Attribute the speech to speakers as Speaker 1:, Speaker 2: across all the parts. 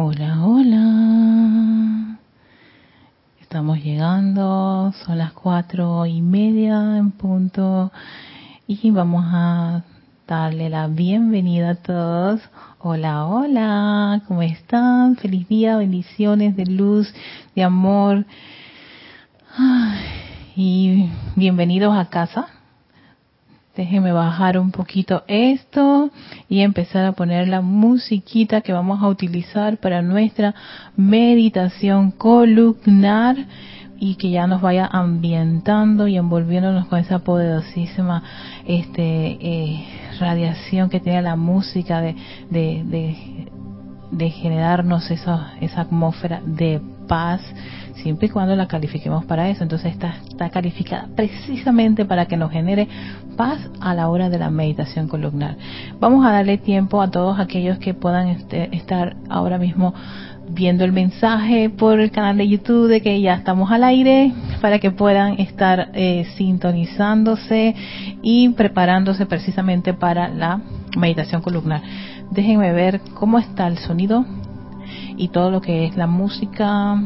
Speaker 1: Hola, hola. Estamos llegando, son las cuatro y media en punto y vamos a darle la bienvenida a todos. Hola, hola, ¿cómo están? Feliz día, bendiciones de luz, de amor. y bienvenidos a casa. Déjenme bajar un poquito esto y empezar a poner la musiquita que vamos a utilizar para nuestra meditación columnar y que ya nos vaya ambientando y envolviéndonos con esa poderosísima este, eh, radiación que tiene la música de, de, generarnos esa, esa atmósfera de paz, siempre y cuando la califiquemos para eso. Entonces está, está calificada precisamente para que nos genere paz a la hora de la meditación columnar. Vamos a darle tiempo a todos aquellos que puedan este, estar ahora mismo viendo el mensaje por el canal de YouTube de que ya estamos al aire para que puedan estar eh, sintonizándose y preparándose precisamente para la meditación columnar. Déjenme ver cómo está el sonido y todo lo que es la música,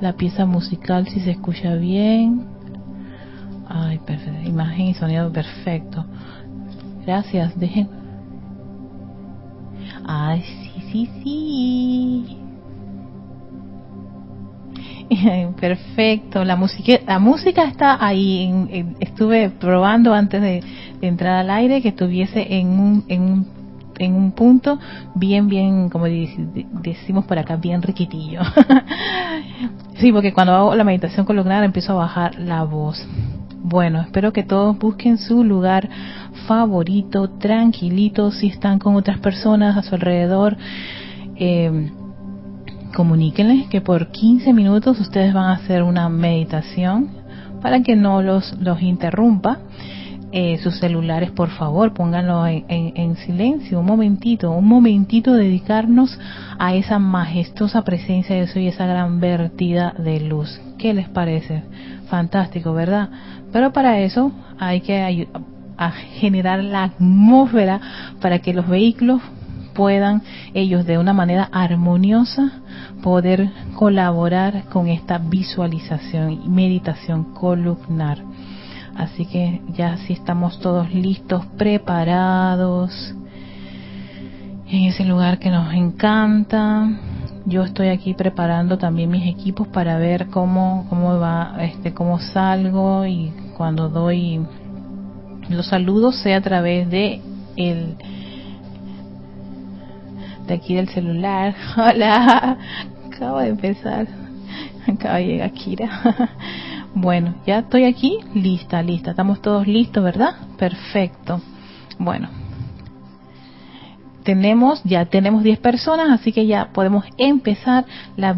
Speaker 1: la pieza musical si se escucha bien. Ay, perfecto. Imagen y sonido perfecto. Gracias. Dejen. Ay, sí, sí, sí. Perfecto, la música, la música está ahí. estuve probando antes de, entrar al aire que estuviese en un, en un en un punto bien, bien, como decimos por acá, bien riquitillo. sí, porque cuando hago la meditación columnar empiezo a bajar la voz. Bueno, espero que todos busquen su lugar favorito, tranquilito, si están con otras personas a su alrededor. Eh, comuníquenles que por 15 minutos ustedes van a hacer una meditación para que no los, los interrumpa eh, sus celulares, por favor, pónganlo en, silencio, un momentito, un momentito dedicarnos a esa majestuosa presencia de eso y esa gran vertida de luz. ¿Qué les parece? Fantástico, ¿verdad? Pero para eso hay que a generar la atmósfera para que los vehículos puedan ellos de una manera armoniosa poder colaborar con esta visualización y meditación columnar. Así que ya si estamos todos listos, preparados en ese lugar que nos encanta. Yo estoy aquí preparando también mis equipos para ver cómo cómo va este cómo salgo y cuando doy los saludos sea a través de el de aquí del celular. Hola, acabo de empezar. Acaba de llegar Kira. Bueno, ya estoy aquí, lista, lista. Estamos todos listos, ¿verdad? Perfecto. Bueno, tenemos, ya tenemos 10 personas, así que ya podemos empezar la,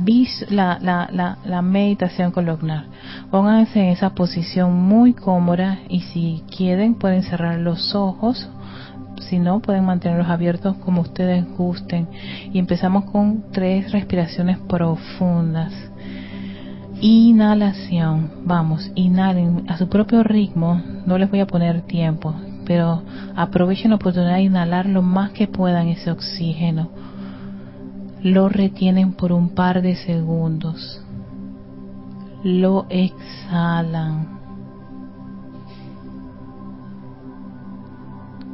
Speaker 1: la, la, la, meditación columnar. Pónganse en esa posición muy cómoda y si quieren pueden cerrar los ojos, si no pueden mantenerlos abiertos como ustedes gusten. Y empezamos con tres respiraciones profundas. Inhalación. Vamos, inhalen a su propio ritmo. No les voy a poner tiempo, pero aprovechen la oportunidad de inhalar lo más que puedan ese oxígeno. Lo retienen por un par de segundos. Lo exhalan.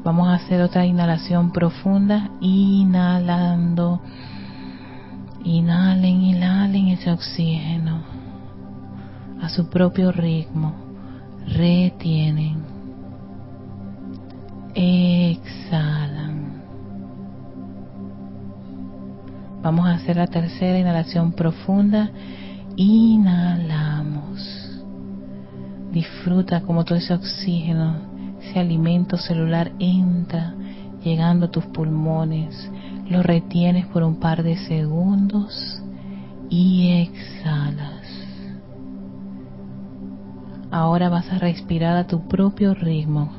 Speaker 1: Vamos a hacer otra inhalación profunda. Inhalando. Inhalen, inhalen ese oxígeno a su propio ritmo, retienen, exhalan. Vamos a hacer la tercera inhalación profunda. Inhalamos. Disfruta como todo ese oxígeno, ese alimento celular entra llegando a tus pulmones. Lo retienes por un par de segundos y exhalas. Ahora vas a respirar a tu propio ritmo.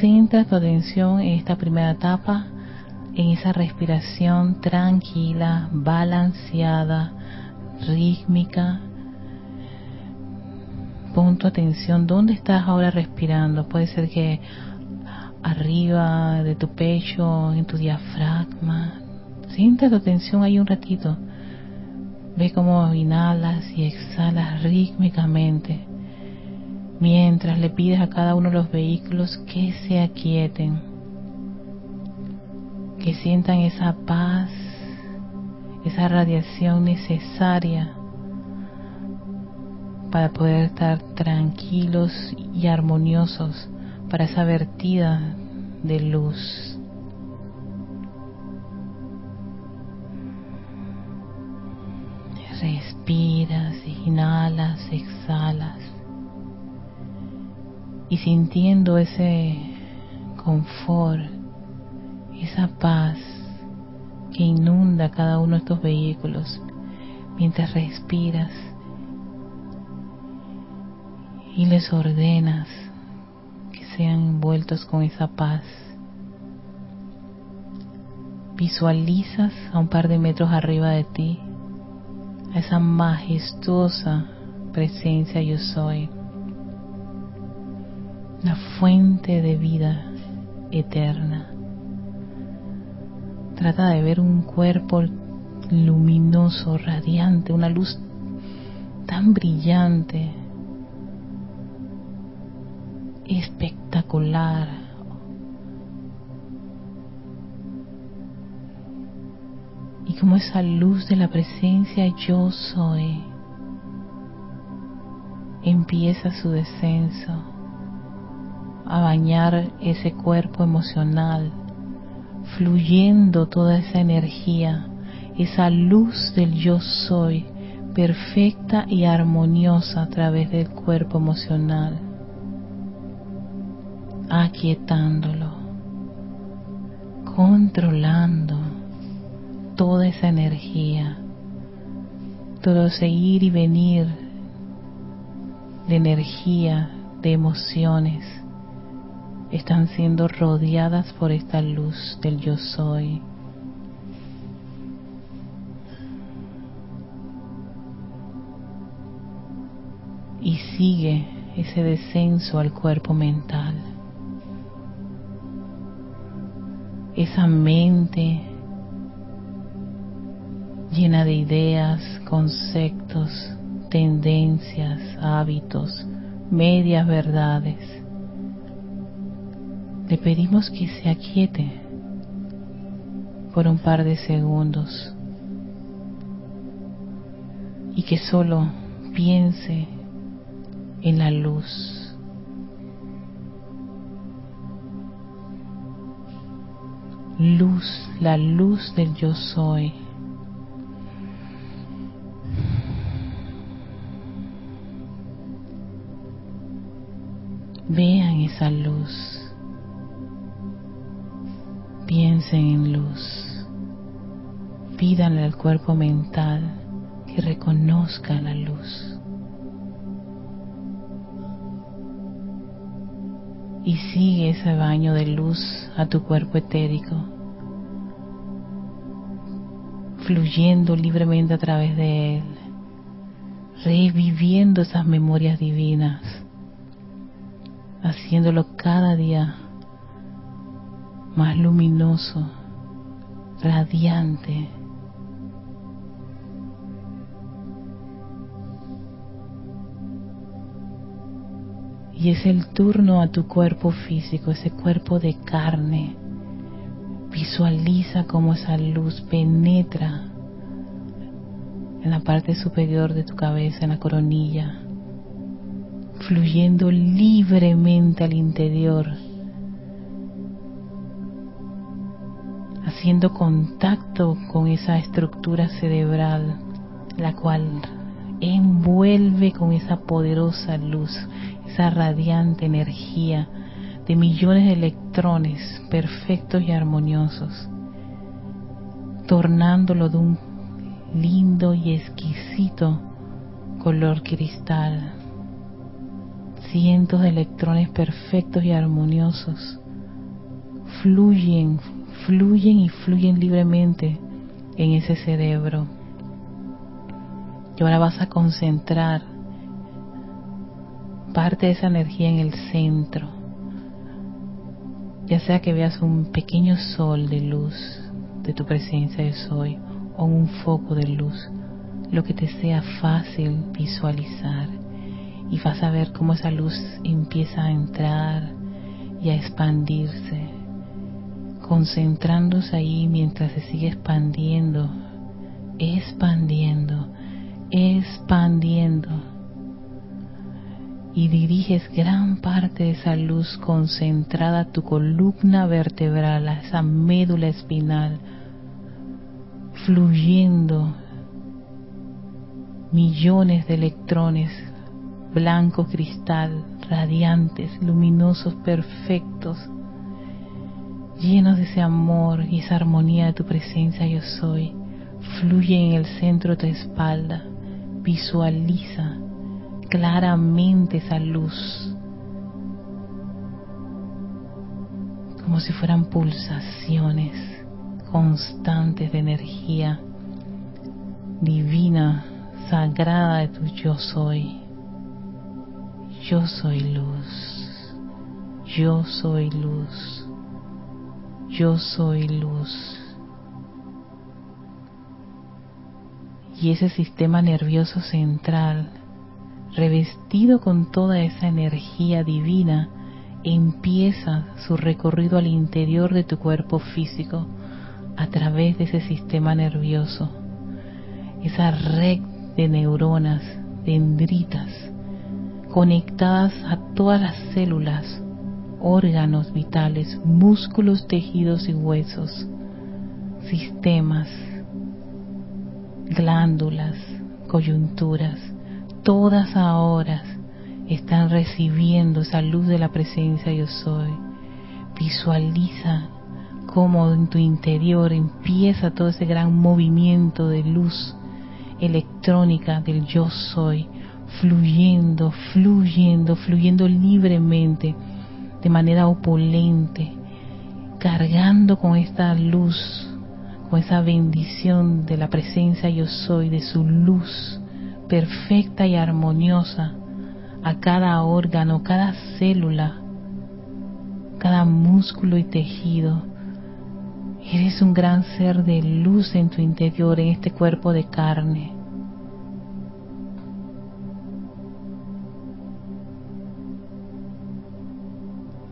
Speaker 1: Centra tu atención en esta primera etapa, en esa respiración tranquila, balanceada, rítmica. Pon tu atención dónde estás ahora respirando. Puede ser que arriba de tu pecho, en tu diafragma. concentra tu atención ahí un ratito. Ve cómo inhalas y exhalas rítmicamente mientras le pides a cada uno de los vehículos que se aquieten, que sientan esa paz, esa radiación necesaria para poder estar tranquilos y armoniosos para esa vertida de luz. Respiras, inhalas, exhalas y sintiendo ese confort, esa paz que inunda cada uno de estos vehículos mientras respiras y les ordenas que sean envueltos con esa paz. Visualizas a un par de metros arriba de ti a esa majestuosa presencia yo soy la fuente de vida eterna. Trata de ver un cuerpo luminoso, radiante, una luz tan brillante, espectacular. Y como esa luz de la presencia yo soy empieza su descenso a bañar ese cuerpo emocional, fluyendo toda esa energía, esa luz del yo soy, perfecta y armoniosa a través del cuerpo emocional, aquietándolo, controlando toda esa energía, todo ese ir y venir de energía, de emociones, están siendo rodeadas por esta luz del yo soy. Y sigue ese descenso al cuerpo mental. Esa mente llena de ideas, conceptos, tendencias, hábitos, medias verdades le pedimos que se aquiete por un par de segundos y que solo piense en la luz. Luz, la luz del yo soy. Vean esa luz. Piensen en luz. Pídanle al cuerpo mental que reconozca la luz. Y sigue ese baño de luz a tu cuerpo etérico, fluyendo libremente a través de él, reviviendo esas memorias divinas, haciéndolo cada día más luminoso, radiante. Y es el turno a tu cuerpo físico, ese cuerpo de carne. Visualiza cómo esa luz penetra en la parte superior de tu cabeza, en la coronilla, fluyendo libremente al interior haciendo contacto con esa estructura cerebral, la cual envuelve con esa poderosa luz, esa radiante energía de millones de electrones perfectos y armoniosos, tornándolo de un lindo y exquisito color cristal. Cientos de electrones perfectos y armoniosos fluyen fluyen y fluyen libremente en ese cerebro. Y ahora vas a concentrar parte de esa energía en el centro. Ya sea que veas un pequeño sol de luz de tu presencia de soy o un foco de luz, lo que te sea fácil visualizar. Y vas a ver cómo esa luz empieza a entrar y a expandirse, concentrándose ahí mientras se sigue expandiendo, expandiendo, expandiendo. Y diriges gran parte de esa luz concentrada a tu columna vertebral, a esa médula espinal, fluyendo millones de electrones blanco cristal, radiantes, luminosos, perfectos, llenos de ese amor y esa armonía de tu presencia yo soy, fluye en el centro de tu espalda, visualiza claramente esa luz, como si fueran pulsaciones constantes de energía divina, sagrada de tu yo soy. Yo soy luz. Yo soy luz. Yo soy luz. Y ese sistema nervioso central, revestido con toda esa energía divina, empieza su recorrido al interior de tu cuerpo físico a través de ese sistema nervioso, esa red de neuronas, dendritas, conectadas a todas las células, órganos vitales, músculos, tejidos y huesos, sistemas, glándulas, coyunturas, todas ahora están recibiendo esa luz de la presencia yo soy. Visualiza cómo en tu interior empieza todo ese gran movimiento de luz electrónica del yo soy, fluyendo, fluyendo, fluyendo libremente, de manera opulente, cargando con esta luz, con esa bendición de la presencia yo soy, de su luz perfecta y armoniosa a cada órgano, cada célula, cada músculo y tejido. Eres un gran ser de luz en tu interior, en este cuerpo de carne.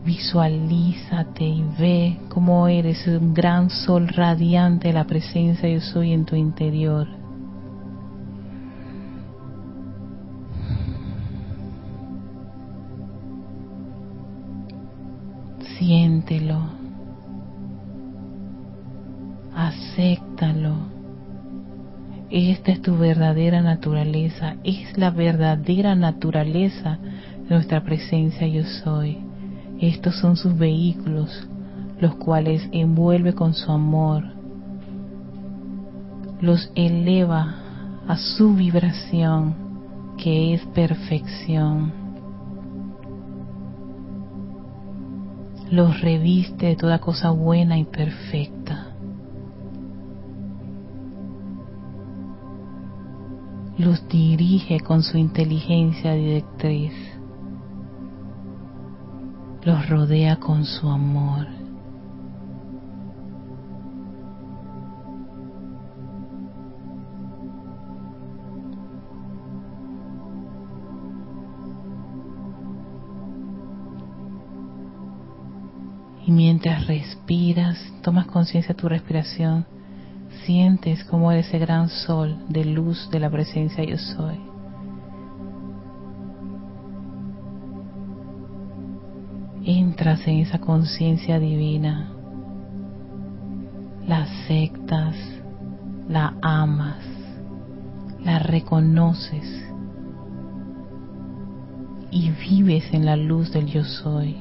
Speaker 1: Visualízate y ve cómo eres un gran sol radiante de la presencia yo soy en tu interior. Siéntelo. Acéptalo. Esta es tu verdadera naturaleza, es la verdadera naturaleza de nuestra presencia yo soy. Estos son sus vehículos, los cuales envuelve con su amor, los eleva a su vibración, que es perfección. Los reviste de toda cosa buena y perfecta. Los dirige con su inteligencia directriz los rodea con su amor. Y mientras respiras, tomas conciencia de tu respiración, sientes como ese gran sol de luz de la presencia yo soy. Entras en esa conciencia divina, la aceptas, la amas, la reconoces y vives en la luz del yo soy.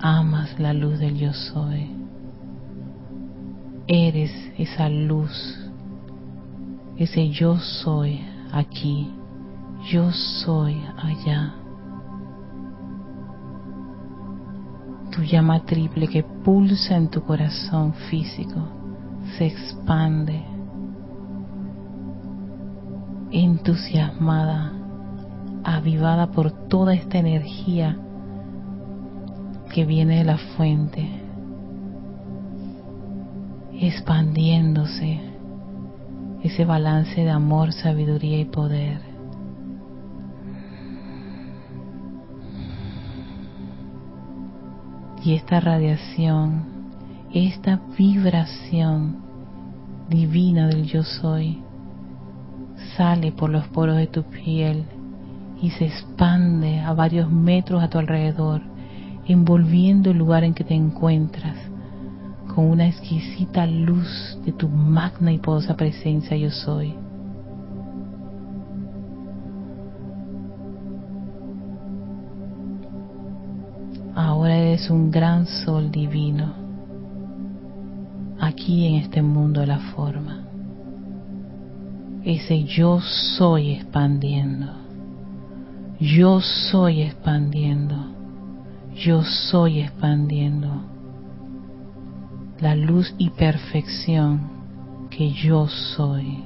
Speaker 1: Amas la luz del yo soy. Eres esa luz, ese yo soy aquí, yo soy allá. Llama triple que pulsa en tu corazón físico se expande entusiasmada, avivada por toda esta energía que viene de la fuente. expandiéndose ese balance de amor, sabiduría y poder. Y esta radiación, esta vibración divina del yo soy, sale por los poros de tu piel y se expande a varios metros a tu alrededor, envolviendo el lugar en que te encuentras con una exquisita luz de tu magna y poderosa presencia yo soy. Un gran sol divino aquí en este mundo de la forma. Ese yo soy expandiendo. Yo soy expandiendo. Yo soy expandiendo la luz y perfección que yo soy.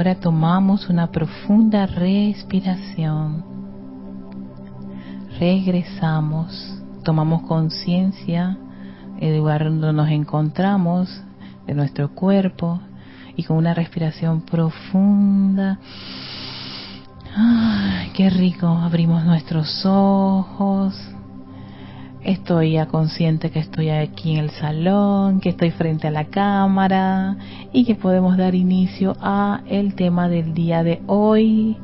Speaker 1: Ahora tomamos una profunda respiración. Regresamos, tomamos conciencia del lugar donde nos encontramos, de nuestro cuerpo, y con una respiración profunda. Qué rico, abrimos nuestros ojos, Estoy ya consciente que estoy aquí en el salón, que estoy frente a la cámara y que podemos dar inicio a el tema del día de hoy.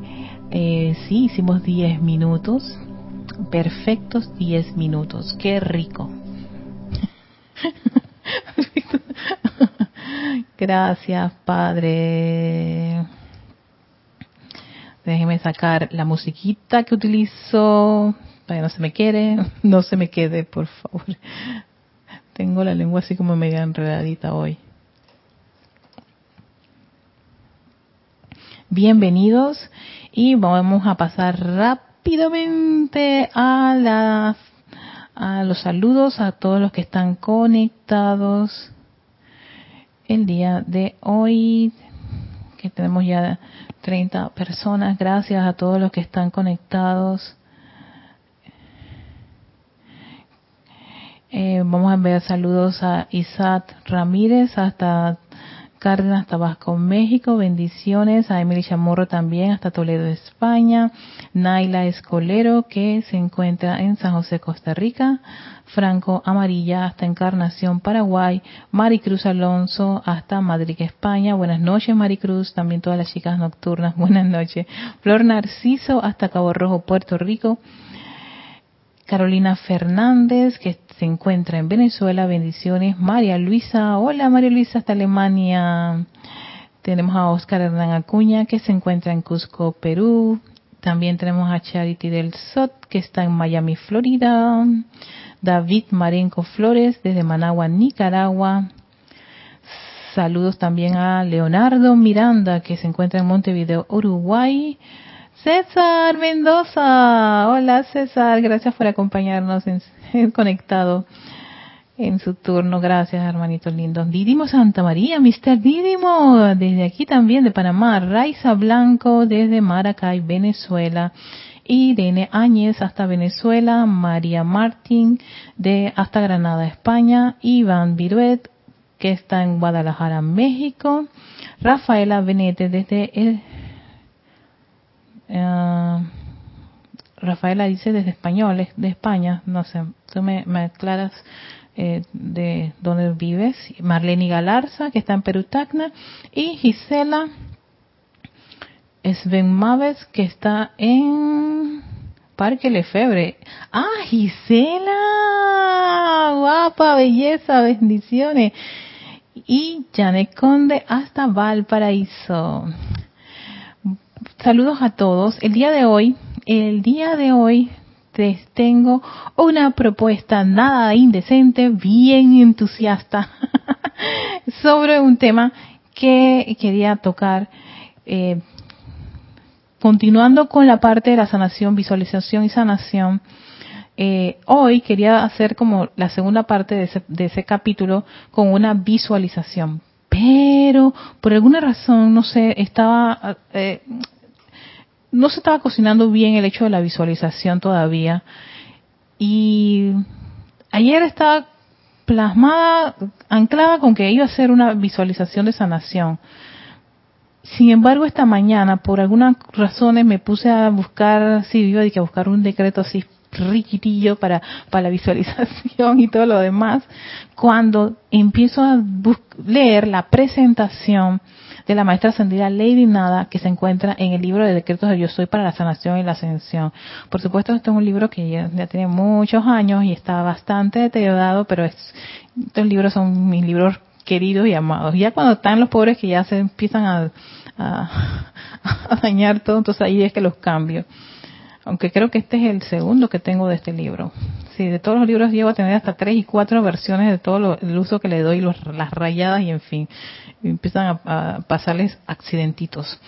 Speaker 1: Eh, sí, hicimos 10 minutos, perfectos 10 minutos, qué rico. Gracias, Padre. Déjeme sacar la musiquita que utilizo para que no se me quede, no se me quede, por favor. Tengo la lengua así como media enredadita hoy. Bienvenidos y vamos a pasar rápidamente a a los saludos a todos los que están conectados el día de hoy que tenemos ya 30 personas. Gracias a todos los que están conectados Eh, vamos a enviar saludos a Isat Ramírez hasta Cárdenas, Tabasco, México. Bendiciones a Emily Chamorro también hasta Toledo, España. Naila Escolero que se encuentra en San José, Costa Rica. Franco Amarilla hasta Encarnación, Paraguay. Maricruz Alonso hasta Madrid, España. Buenas noches, Maricruz. También todas las chicas nocturnas. Buenas noches. Flor Narciso hasta Cabo Rojo, Puerto Rico. Carolina Fernández, que se encuentra en Venezuela. Bendiciones. María Luisa. Hola María Luisa, hasta Alemania. Tenemos a Oscar Hernán Acuña, que se encuentra en Cusco, Perú. También tenemos a Charity del Sot, que está en Miami, Florida. David Marenco Flores, desde Managua, Nicaragua. Saludos también a Leonardo Miranda, que se encuentra en Montevideo, Uruguay. César Mendoza. Hola César, gracias por acompañarnos en, conectado en su turno. Gracias, hermanitos lindos. Didimo Santa María, Mr. Didimo, desde aquí también de Panamá. Raiza Blanco desde Maracay, Venezuela. Irene Áñez hasta Venezuela. María Martín de hasta Granada, España. Iván Viruet, que está en Guadalajara, México. Rafaela Benete desde eh, Rafaela dice desde español, de España, no sé, tú me, aclaras eh, de dónde vives. Marlene Galarza, que está en Perú Tacna, y Gisela Sven Maves, que está en Parque Lefebre. ¡Ah, Gisela! ¡Guapa, belleza, bendiciones! Y Janet Conde hasta Valparaíso. Saludos a todos. El día de hoy, el día de hoy les tengo una propuesta nada indecente, bien entusiasta, sobre un tema que quería tocar. Eh, continuando con la parte de la sanación, visualización y sanación, eh, hoy quería hacer como la segunda parte de ese, de ese capítulo con una visualización. Pero por alguna razón, no sé, estaba, eh, no se estaba cocinando bien el hecho de la visualización todavía. Y ayer estaba plasmada, anclada con que iba a hacer una visualización de sanación. Sin embargo, esta mañana, por algunas razones, me puse a buscar, sí, iba a buscar un decreto así riquitillo para, para la visualización y todo lo demás, cuando empiezo a leer la presentación de la maestra ascendida Lady Nada que se encuentra en el libro de decretos de Yo Soy para la sanación y la ascensión. Por supuesto, este es un libro que ya, tiene muchos años y está bastante deteriorado, pero estos libros son mis libros queridos y amados. Ya cuando están los pobres que ya se empiezan a, dañar todo, entonces ahí es que los cambio aunque creo que este es el segundo que tengo de este libro. Sí, de todos los libros llevo a tener hasta tres y cuatro versiones de todo el uso que le doy, los, las rayadas y en fin, empiezan a, pasarles accidentitos.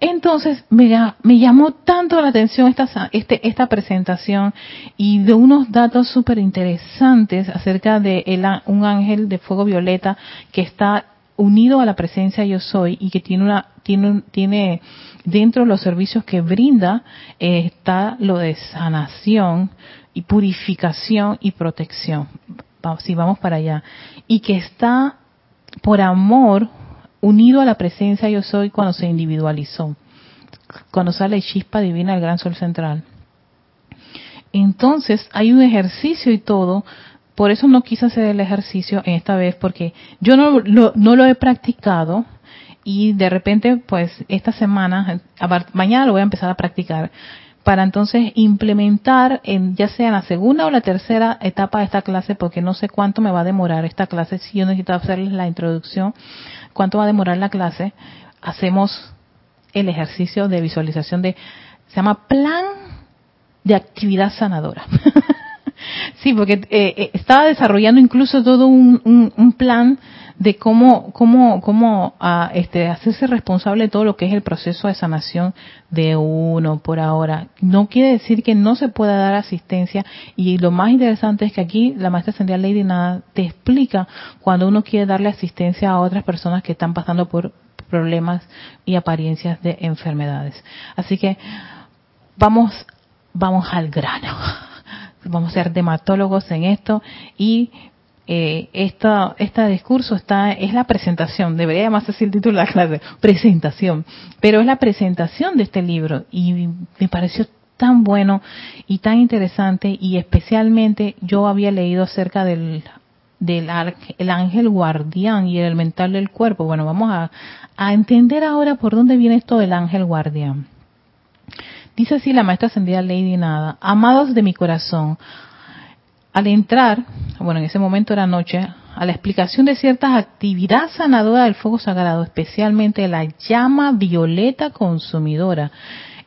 Speaker 1: Entonces me, me, llamó tanto la atención esta, este, esta presentación y de unos datos súper interesantes acerca de un ángel de fuego violeta que está unido a la presencia yo soy y que tiene una tiene, tiene dentro de los servicios que brinda eh, está lo de sanación y purificación y protección. Si vamos para allá. Y que está por amor unido a la presencia yo soy cuando se individualizó. Cuando sale chispa divina del gran sol central. Entonces hay un ejercicio y todo. Por eso no quise hacer el ejercicio en esta vez porque yo no, no lo he practicado y de repente, pues esta semana, mañana lo voy a empezar a practicar para entonces implementar en ya sea en la segunda o la tercera etapa de esta clase, porque no sé cuánto me va a demorar esta clase, si yo necesito hacerles la introducción, cuánto va a demorar la clase, hacemos el ejercicio de visualización de, se llama plan de actividad sanadora. sí, porque eh, eh, estaba desarrollando incluso todo un, plan de cómo, cómo, cómo ah, este, hacerse responsable de todo lo que es el proceso de sanación de uno por ahora. No quiere decir que no se pueda dar asistencia y lo más interesante es que aquí la maestra ascendida Lady Nada te explica cuando uno quiere darle asistencia a otras personas que están pasando por problemas y apariencias de enfermedades. Así que vamos, vamos al grano. Vamos a ser dermatólogos en esto y eh, esta, este discurso está, es la presentación, debería llamarse así el título de la clase, presentación, pero es la presentación de este libro y me pareció tan bueno y tan interesante y especialmente yo había leído acerca del del el ángel guardián y el mental del cuerpo. Bueno, vamos a, a entender ahora por dónde viene esto del ángel guardián. Dice así la maestra ascendida Lady Nada, amados de mi corazón, al entrar, bueno, en ese momento era noche, a la explicación de ciertas actividades sanadoras del fuego sagrado, especialmente la llama violeta consumidora,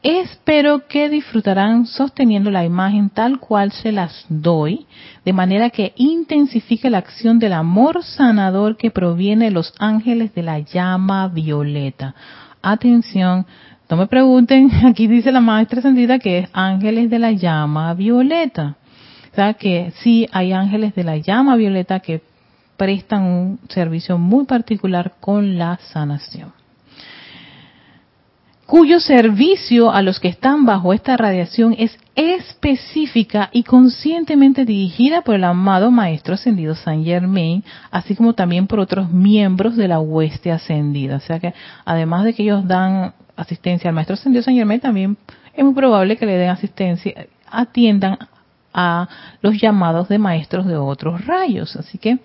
Speaker 1: espero que disfrutarán sosteniendo la imagen tal cual se las doy, de manera que intensifique la acción del amor sanador que proviene de los ángeles de la llama violeta. Atención, no me pregunten, aquí dice la maestra sentida que es ángeles de la llama violeta que sí hay ángeles de la llama violeta que prestan un servicio muy particular con la sanación cuyo servicio a los que están bajo esta radiación es específica y conscientemente dirigida por el amado Maestro Ascendido San Germain, así como también por otros miembros de la hueste ascendida. O sea que además de que ellos dan asistencia al Maestro Ascendido San Germain, también es muy probable que le den asistencia, atiendan a los llamados de maestros de otros rayos. Así que,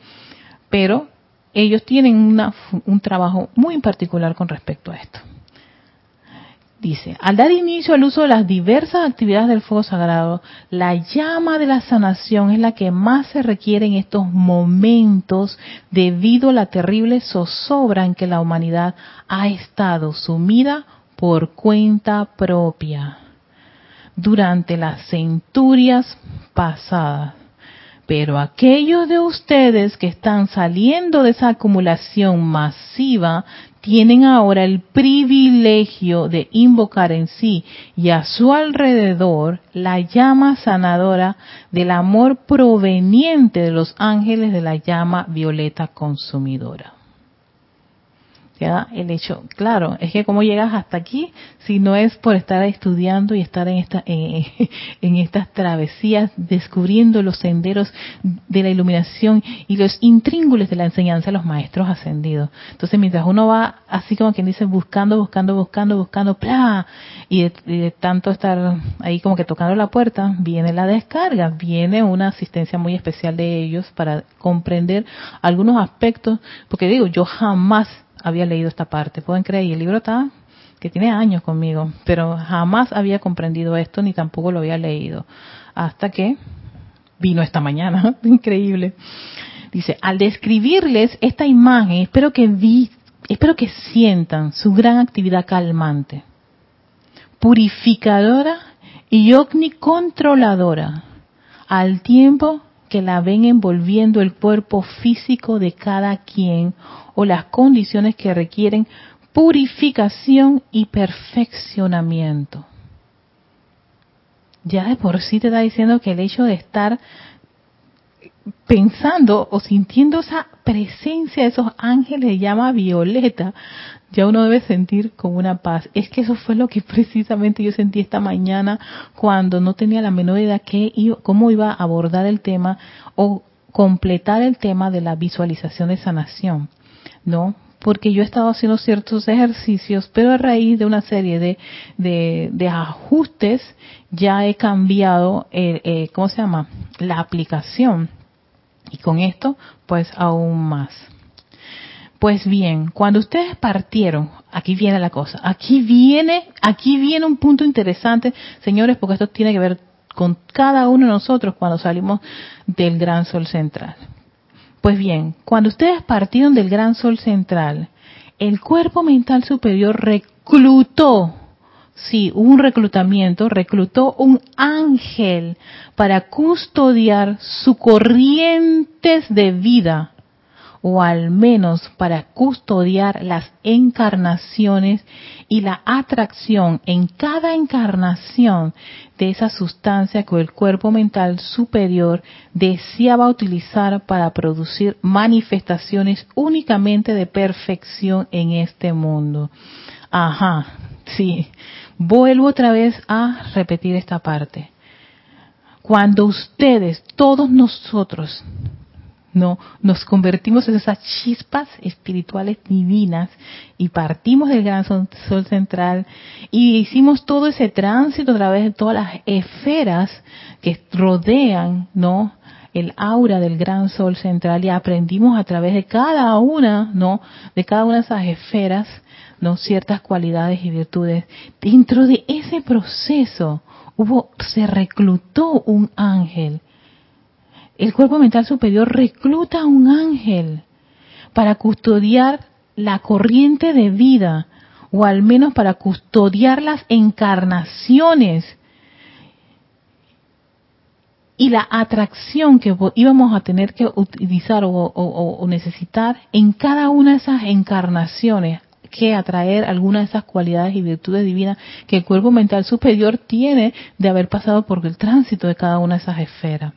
Speaker 1: pero ellos tienen una, un trabajo muy particular con respecto a esto. Dice, al dar inicio al uso de las diversas actividades del fuego sagrado, la llama de la sanación es la que más se requiere en estos momentos debido a la terrible zozobra en que la humanidad ha estado sumida por cuenta propia durante las centurias pasadas. Pero aquellos de ustedes que están saliendo de esa acumulación masiva tienen ahora el privilegio de invocar en sí y a su alrededor la llama sanadora del amor proveniente de los ángeles de la llama violeta consumidora el hecho, claro, es que cómo llegas hasta aquí si no es por estar estudiando y estar en, esta, en estas travesías, descubriendo los senderos de la iluminación y los intríngules de la enseñanza de los maestros ascendidos. Entonces, mientras uno va así como quien dice, buscando, buscando, buscando, buscando, ¡plá! Y de, tanto estar ahí como que tocando la puerta, viene la descarga, viene una asistencia muy especial de ellos para comprender algunos aspectos, porque digo, yo jamás había leído esta parte. Pueden creer, y el libro está que tiene años conmigo, pero jamás había comprendido esto ni tampoco lo había leído. Hasta que vino esta mañana, increíble. Dice, al describirles esta imagen, espero que vi, espero que sientan su gran actividad calmante, purificadora y controladora al tiempo que la ven envolviendo el cuerpo físico de cada quien o las condiciones que requieren purificación y perfeccionamiento. Ya de por sí te está diciendo que el hecho de estar pensando o sintiendo esa presencia de esos ángeles llama violeta, ya uno debe sentir como una paz. Es que eso fue lo que precisamente yo sentí esta mañana cuando no tenía la menor idea que cómo iba a abordar el tema o completar el tema de la visualización de sanación. ¿no? Porque yo he estado haciendo ciertos ejercicios, pero a raíz de una serie de, de, ajustes ya he cambiado, eh, eh, ¿cómo se llama? La aplicación. Y con esto, pues aún más. Pues bien, cuando ustedes partieron, aquí viene la cosa, aquí viene, aquí viene un punto interesante, señores, porque esto tiene que ver con cada uno de nosotros cuando salimos del gran sol central. Pues bien, cuando ustedes partieron del gran sol central, el cuerpo mental superior reclutó, sí, un reclutamiento, reclutó un ángel para custodiar sus corrientes de vida o al menos para custodiar las encarnaciones y la atracción en cada encarnación de esa sustancia que el cuerpo mental superior deseaba utilizar para producir manifestaciones únicamente de perfección en este mundo. Ajá, sí. Vuelvo otra vez a repetir esta parte. Cuando ustedes, todos nosotros, no nos convertimos en esas chispas espirituales divinas y partimos del gran sol, central y hicimos todo ese tránsito a través de todas las esferas que rodean, ¿no? el aura del gran sol central y aprendimos a través de cada una, ¿no? De cada una de esas esferas, ¿no? Ciertas cualidades y virtudes. Dentro de ese proceso hubo, se reclutó un ángel el cuerpo mental superior recluta un ángel para custodiar la corriente de vida, o al menos para custodiar las encarnaciones y la atracción que íbamos a tener que utilizar o, necesitar en cada una de esas encarnaciones que atraer alguna de esas cualidades y virtudes divinas que el cuerpo mental superior tiene de haber pasado por el tránsito de cada una de esas esferas.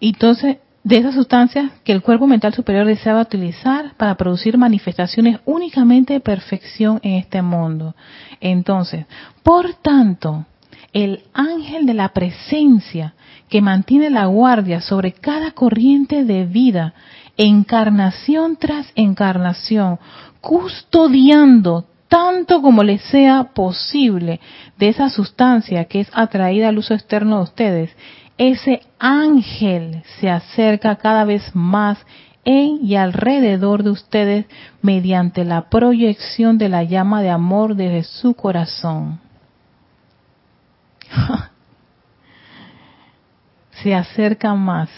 Speaker 1: Entonces, de esas sustancias que el cuerpo mental superior deseaba utilizar para producir manifestaciones únicamente de perfección en este mundo. Entonces, por tanto, el ángel de la presencia que mantiene la guardia sobre cada corriente de vida, encarnación tras encarnación, custodiando tanto como les sea posible de esa sustancia que es atraída al uso externo de ustedes, ese ángel se acerca cada vez más en y alrededor de ustedes mediante la proyección de la llama de amor desde su corazón. se acerca más.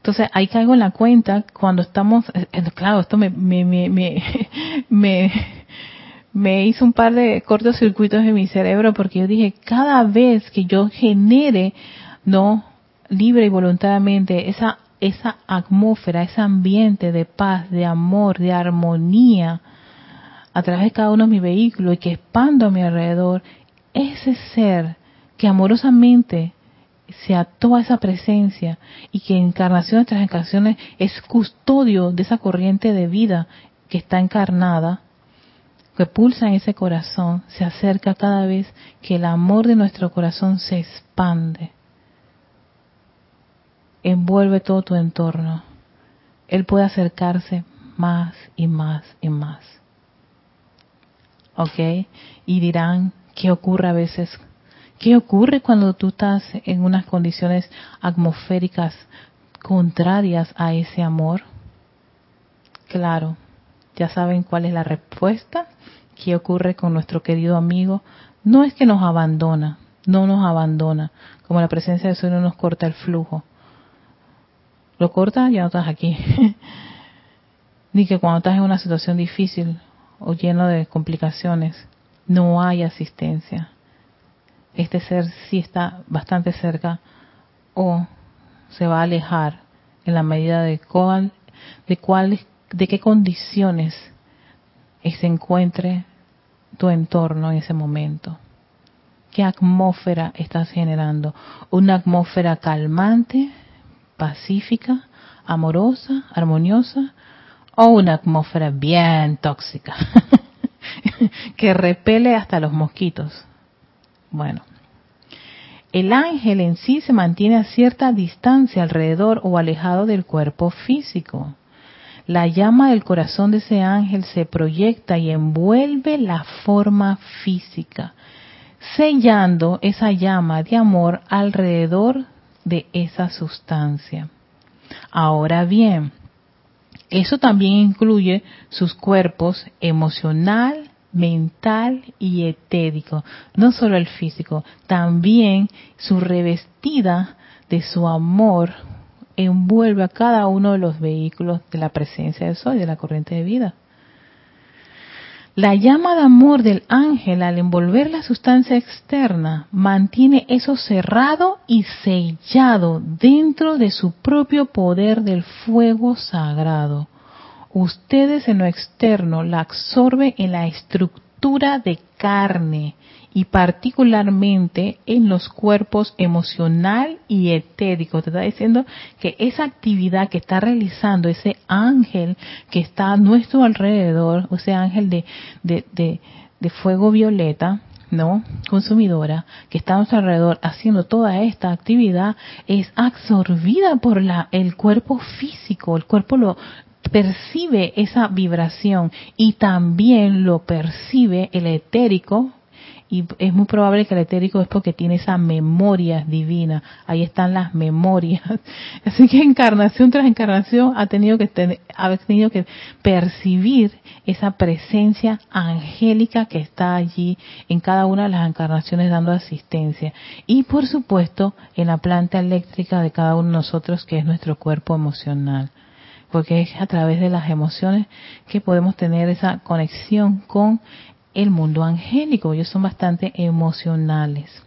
Speaker 1: Entonces ahí caigo en la cuenta cuando estamos, eh, eh, claro, esto me, me, me, me, me hizo un par de cortocircuitos en mi cerebro porque yo dije, cada vez que yo genere, no, libre y voluntariamente, esa, esa atmósfera, ese ambiente de paz, de amor, de armonía, a través de cada uno de mis vehículos y que expando a mi alrededor, ese ser que amorosamente se ató esa presencia y que encarnaciones tras encarnaciones es custodio de esa corriente de vida que está encarnada, que pulsa en ese corazón, se acerca cada vez que el amor de nuestro corazón se expande, envuelve todo tu entorno. Él puede acercarse más y más y más. ¿Ok? Y dirán, ¿qué ocurre a veces ¿Qué ocurre cuando tú estás en unas condiciones atmosféricas contrarias a ese amor? Claro, ya saben cuál es la respuesta. ¿Qué ocurre con nuestro querido amigo? No es que nos abandona, no nos abandona, como la presencia de Sol no nos corta el flujo. Lo corta, ya no estás aquí. Ni que cuando estás en una situación difícil o lleno de complicaciones, no hay asistencia este ser sí está bastante cerca o se va a alejar en la medida de cuál, de de qué condiciones se encuentre tu entorno en ese momento. ¿Qué atmósfera estás generando? ¿Una atmósfera calmante, pacífica, amorosa, armoniosa? ¿O una atmósfera bien tóxica que repele hasta los mosquitos? Bueno, el ángel en sí se mantiene a cierta distancia alrededor o alejado del cuerpo físico. La llama del corazón de ese ángel se proyecta y envuelve la forma física, sellando esa llama de amor alrededor de esa sustancia. Ahora bien, eso también incluye sus cuerpos emocional, mental y etérico, no solo el físico, también su revestida de su amor envuelve a cada uno de los vehículos de la presencia del sol de la corriente de vida. La llama de amor del ángel al envolver la sustancia externa mantiene eso cerrado y sellado dentro de su propio poder del fuego sagrado ustedes en lo externo la absorben en la estructura de carne y particularmente en los cuerpos emocional y etérico. Te está diciendo que esa actividad que está realizando ese ángel que está a nuestro alrededor, ese ángel de, de, de, fuego violeta, ¿no? Consumidora, que está a nuestro alrededor haciendo toda esta actividad, es absorbida por la, el cuerpo físico, el cuerpo lo, percibe esa vibración y también lo percibe el etérico y es muy probable que el etérico es porque tiene esa memoria divina. Ahí están las memorias. Así que encarnación tras encarnación ha tenido que ha tenido que percibir esa presencia angélica que está allí en cada una de las encarnaciones dando asistencia. Y por supuesto en la planta eléctrica de cada uno de nosotros que es nuestro cuerpo emocional porque es a través de las emociones que podemos tener esa conexión con el mundo angélico. Ellos son bastante emocionales.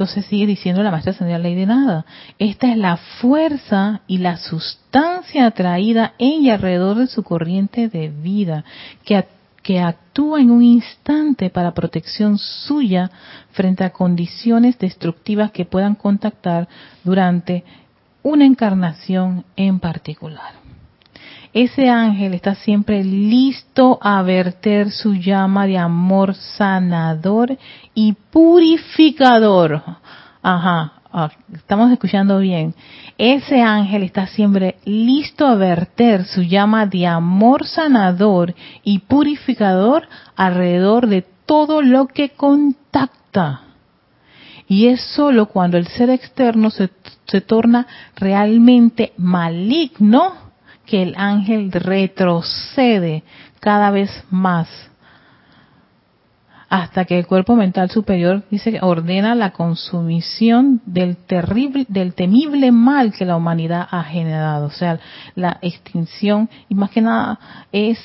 Speaker 1: Entonces sigue diciendo la maestra la ley de nada. Esta es la fuerza y la sustancia atraída en y alrededor de su corriente de vida, que que actúa en un instante para protección suya frente a condiciones destructivas que puedan contactar durante una encarnación en particular. Ese ángel está siempre listo a verter su llama de amor sanador y purificador. Ajá, Ah, estamos escuchando bien, ese ángel está siempre listo a verter su llama de amor sanador y purificador alrededor de todo lo que contacta. Y es solo cuando el ser externo se, se torna realmente maligno que el ángel retrocede cada vez más hasta que el cuerpo mental superior dice ordena la consumición del terrible, del temible mal que la humanidad ha generado, o sea, la extinción y más que nada es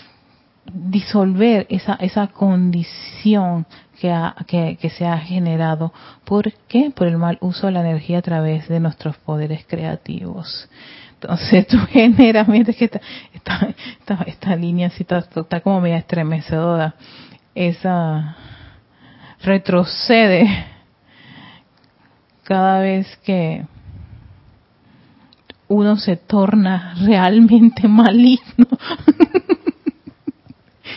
Speaker 1: disolver esa esa condición que, que, que, se ha generado. ¿Por qué? Por el mal uso de la energía a través de nuestros poderes creativos. Entonces tú generas, que esta, esta, esta, línea está, está como media estremecedora, esa retrocede cada vez que uno se torna realmente maligno.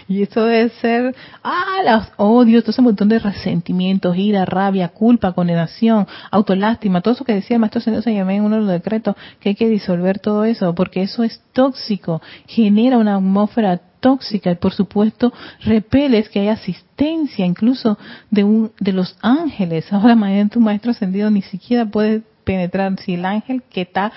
Speaker 1: Y eso debe ser, ah, los odios, todo ese montón de resentimientos, ira, rabia, culpa, condenación, autolástima, todo eso que decía el maestro Señor se llamó en uno de los decretos, que hay que disolver todo eso, porque eso es tóxico, genera una atmósfera tóxica y por supuesto repeles que hay asistencia incluso de un de los ángeles. Ahora mañana tu maestro ascendido ni siquiera puede penetrar si el ángel que está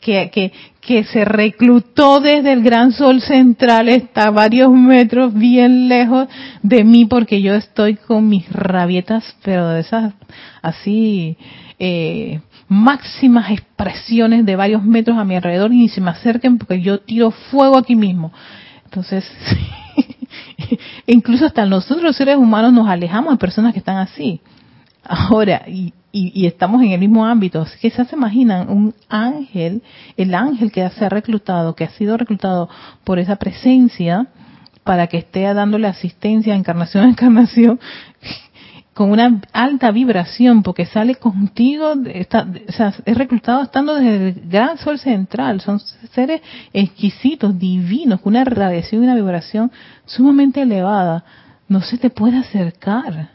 Speaker 1: que, que, que se reclutó desde el gran sol central está varios metros bien lejos de mí porque yo estoy con mis rabietas, pero de esas así eh, máximas expresiones de varios metros a mi alrededor y ni se me acerquen porque yo tiro fuego aquí mismo. Entonces, incluso hasta nosotros los seres humanos nos alejamos de personas que están así. Ahora, y, y, estamos en el mismo ámbito. que se imaginan un ángel, el ángel que se ha reclutado, que ha sido reclutado por esa presencia para que esté dándole asistencia encarnación a encarnación con una alta vibración porque sale contigo, está, es reclutado estando desde el gran sol central, son seres exquisitos, divinos, con una radiación y una vibración sumamente elevada, no se te puede acercar,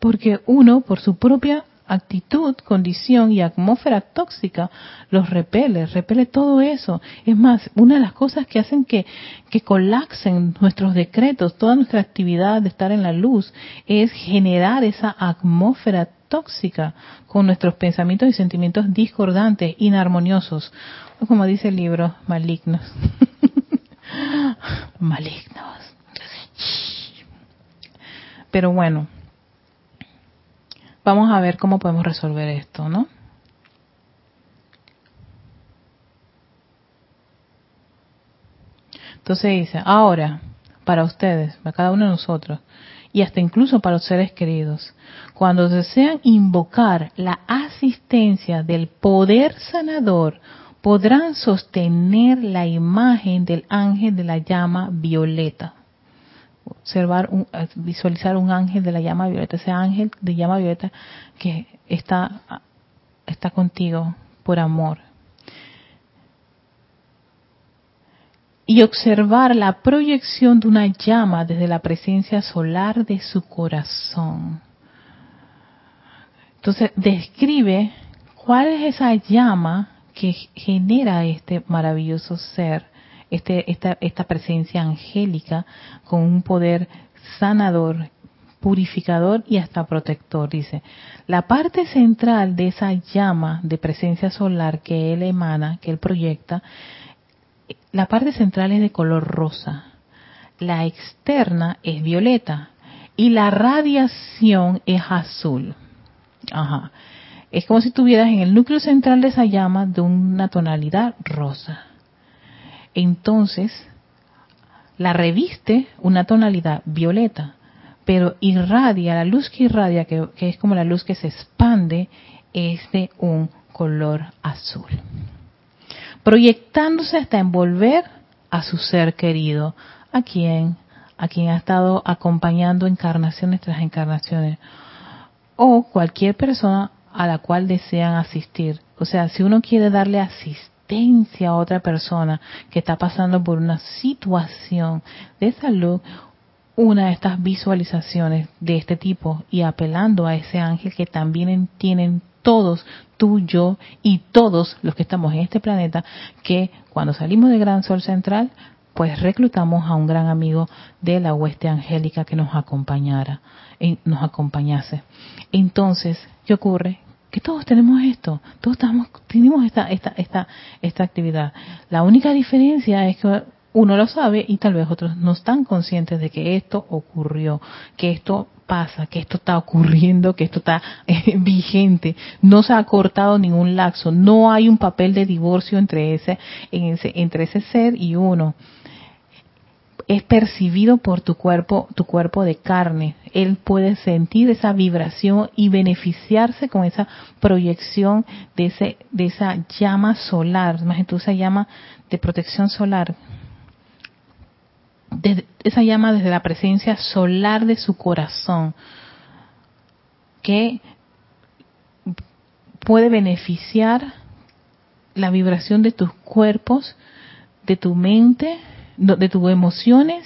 Speaker 1: porque uno, por su propia actitud, condición y atmósfera tóxica los repele, repele todo eso. Es más, una de las cosas que hacen que, que colapsen nuestros decretos, toda nuestra actividad de estar en la luz, es generar esa atmósfera tóxica con nuestros pensamientos y sentimientos discordantes, inarmoniosos, como dice el libro, malignos. malignos. Pero bueno, Vamos a ver cómo podemos resolver esto, ¿no? Entonces dice, ahora, para ustedes, para cada uno de nosotros, y hasta incluso para los seres queridos, cuando desean invocar la asistencia del poder sanador, podrán sostener la imagen del ángel de la llama violeta observar, un, visualizar un ángel de la llama violeta, ese ángel de llama violeta que está, está contigo por amor. Y observar la proyección de una llama desde la presencia solar de su corazón. Entonces, describe cuál es esa llama que genera este maravilloso ser este, esta, esta presencia angélica con un poder sanador, purificador y hasta protector. Dice, la parte central de esa llama de presencia solar que él emana, que él proyecta, la parte central es de color rosa, la externa es violeta y la radiación es azul. Ajá. Es como si tuvieras en el núcleo central de esa llama de una tonalidad rosa entonces la reviste una tonalidad violeta, pero irradia, la luz que irradia, que, es como la luz que se expande, es de un color azul. Proyectándose hasta envolver a su ser querido, a quien, a quien ha estado acompañando encarnaciones tras encarnaciones, o cualquier persona a la cual desean asistir. O sea, si uno quiere darle asistencia, a otra persona que está pasando por una situación de salud, una de estas visualizaciones de este tipo y apelando a ese ángel que también tienen todos, tú, yo y todos los que estamos en este planeta, que cuando salimos del gran sol central, pues reclutamos a un gran amigo de la hueste angélica que nos acompañara, nos acompañase. Entonces, ¿qué ocurre? Que todos tenemos esto, todos estamos, tenemos esta, esta, esta, esta actividad. La única diferencia es que uno lo sabe y tal vez otros no están conscientes de que esto ocurrió, que esto pasa, que esto está ocurriendo, que esto está eh, vigente, no se ha cortado ningún laxo, no hay un papel de divorcio entre ese, entre ese ser y uno. Es percibido por tu cuerpo, tu cuerpo de carne. Él puede sentir esa vibración y beneficiarse con esa proyección de ese, de esa llama solar, más esa llama de protección solar, esa llama desde la presencia solar de su corazón, que puede beneficiar la vibración de tus cuerpos, de tu mente, de tus emociones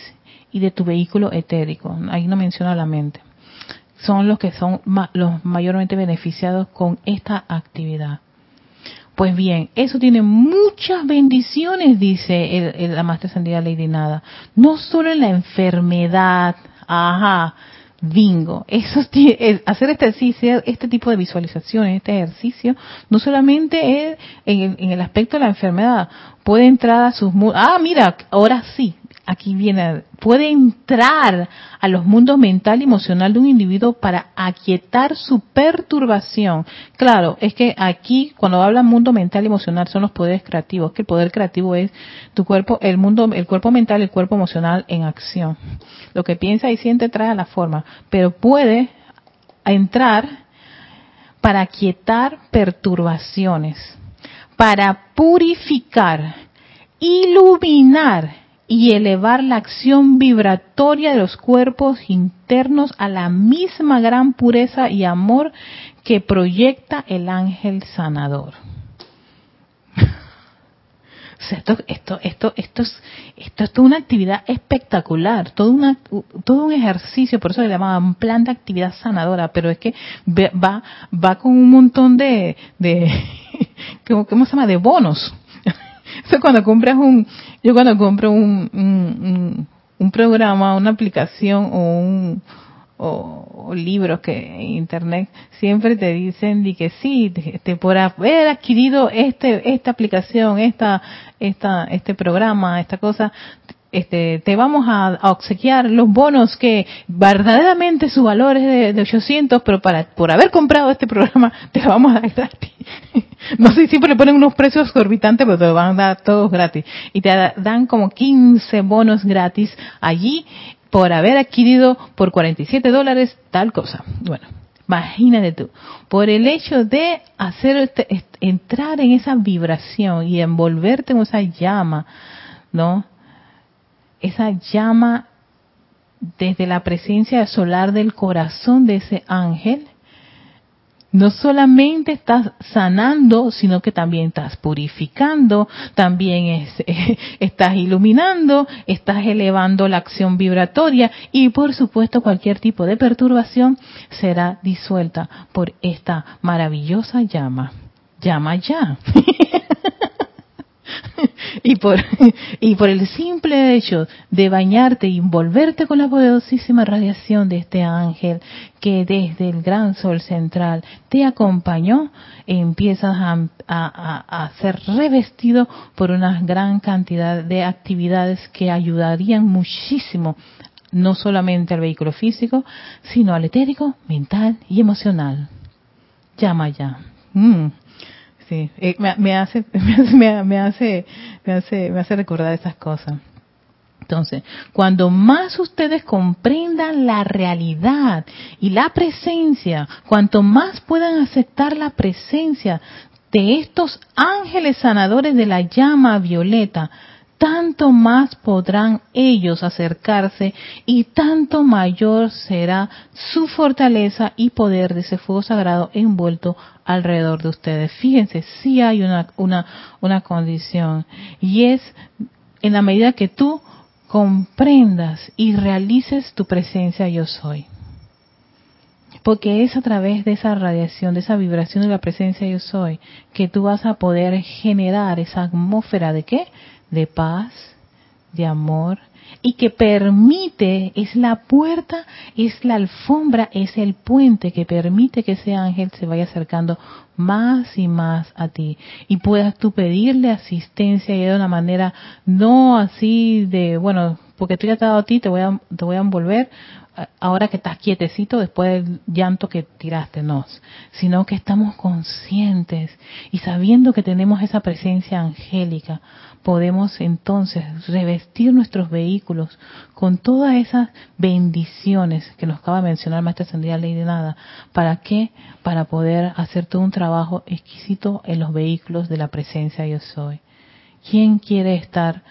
Speaker 1: y de tu vehículo etérico. Ahí no menciona la mente. Son los que son los mayormente beneficiados con esta actividad. Pues bien, eso tiene muchas bendiciones, dice la Maestra Ascendida Lady Nada. No solo en la enfermedad, ajá, bingo. Eso hacer este ejercicio, este tipo de visualizaciones, este ejercicio, no solamente es en en el aspecto de la enfermedad, puede entrar a sus... Ah, mira, ahora sí, aquí viene, puede entrar a los mundos mental y emocional de un individuo para aquietar su perturbación. Claro, es que aquí cuando habla mundo mental y emocional son los poderes creativos, que el poder creativo es tu cuerpo, el mundo, el cuerpo mental el cuerpo emocional en acción. Lo que piensa y siente trae a la forma, pero puede entrar para aquietar perturbaciones, para purificar, iluminar y elevar la acción vibratoria de los cuerpos internos a la misma gran pureza y amor que proyecta el ángel sanador. esto, esto, esto, esto es, esto es una actividad espectacular, todo, una, todo un ejercicio, por eso le llamaban plan de actividad sanadora, pero es que va, va con un montón de, de ¿cómo se llama? De bonos eso cuando compras un, yo cuando compro un, un, programa, una aplicación o un o, libros que internet siempre te dicen de que sí, este, por haber adquirido este esta aplicación, esta esta este programa, esta cosa, este, te vamos a, obsequiar los bonos que verdaderamente su valor es de, 800, pero para por haber comprado este programa te lo vamos a dar gratis. no sé, siempre le ponen unos precios exorbitantes, pero te lo van a dar todos gratis. Y te dan como 15 bonos gratis allí por haber adquirido por 47 dólares tal cosa. Bueno, imagínate tú, por el hecho de hacer este, entrar en esa vibración y envolverte en esa llama, ¿no? Esa llama desde la presencia solar del corazón de ese ángel, no solamente estás sanando, sino que también estás purificando, también estás iluminando, estás elevando la acción vibratoria y por supuesto cualquier tipo de perturbación será disuelta por esta maravillosa llama. Llama ya. y por y por el simple hecho de bañarte y envolverte con la poderosísima radiación de este ángel que desde el gran sol central te acompañó, empiezas a, ser revestido por una gran cantidad de actividades que ayudarían muchísimo no solamente al vehículo físico, sino al etérico, mental y emocional. Llama ya. Mm. Sí, eh, me, hace, me, hace, me hace, me hace recordar esas cosas. Entonces, cuando más ustedes comprendan la realidad y la presencia, cuanto más puedan aceptar la presencia de estos ángeles sanadores de la llama violeta, tanto más podrán ellos acercarse y tanto mayor será su fortaleza y poder de ese fuego sagrado envuelto alrededor de ustedes. Fíjense, sí hay una, una, una condición y es en la medida que tú comprendas y realices tu presencia yo soy. Porque es a través de esa radiación, de esa vibración de la presencia yo soy, que tú vas a poder generar esa atmósfera de qué? De paz, de amor, y que permite, es la puerta, es la alfombra, es el puente que permite que ese ángel se vaya acercando más y más a ti. Y puedas tú pedirle asistencia y de una manera no así de, bueno, porque tú ya te he dado a ti, te voy a, te voy a envolver ahora que estás quietecito después del llanto que tiraste, no, sino que estamos conscientes y sabiendo que tenemos esa presencia angélica, podemos entonces revestir nuestros vehículos con todas esas bendiciones que nos acaba de mencionar Maestra Ascendida Ley de Nada. ¿Para qué? Para poder hacer todo un trabajo exquisito en los vehículos de la presencia yo soy. ¿Quién quiere estar,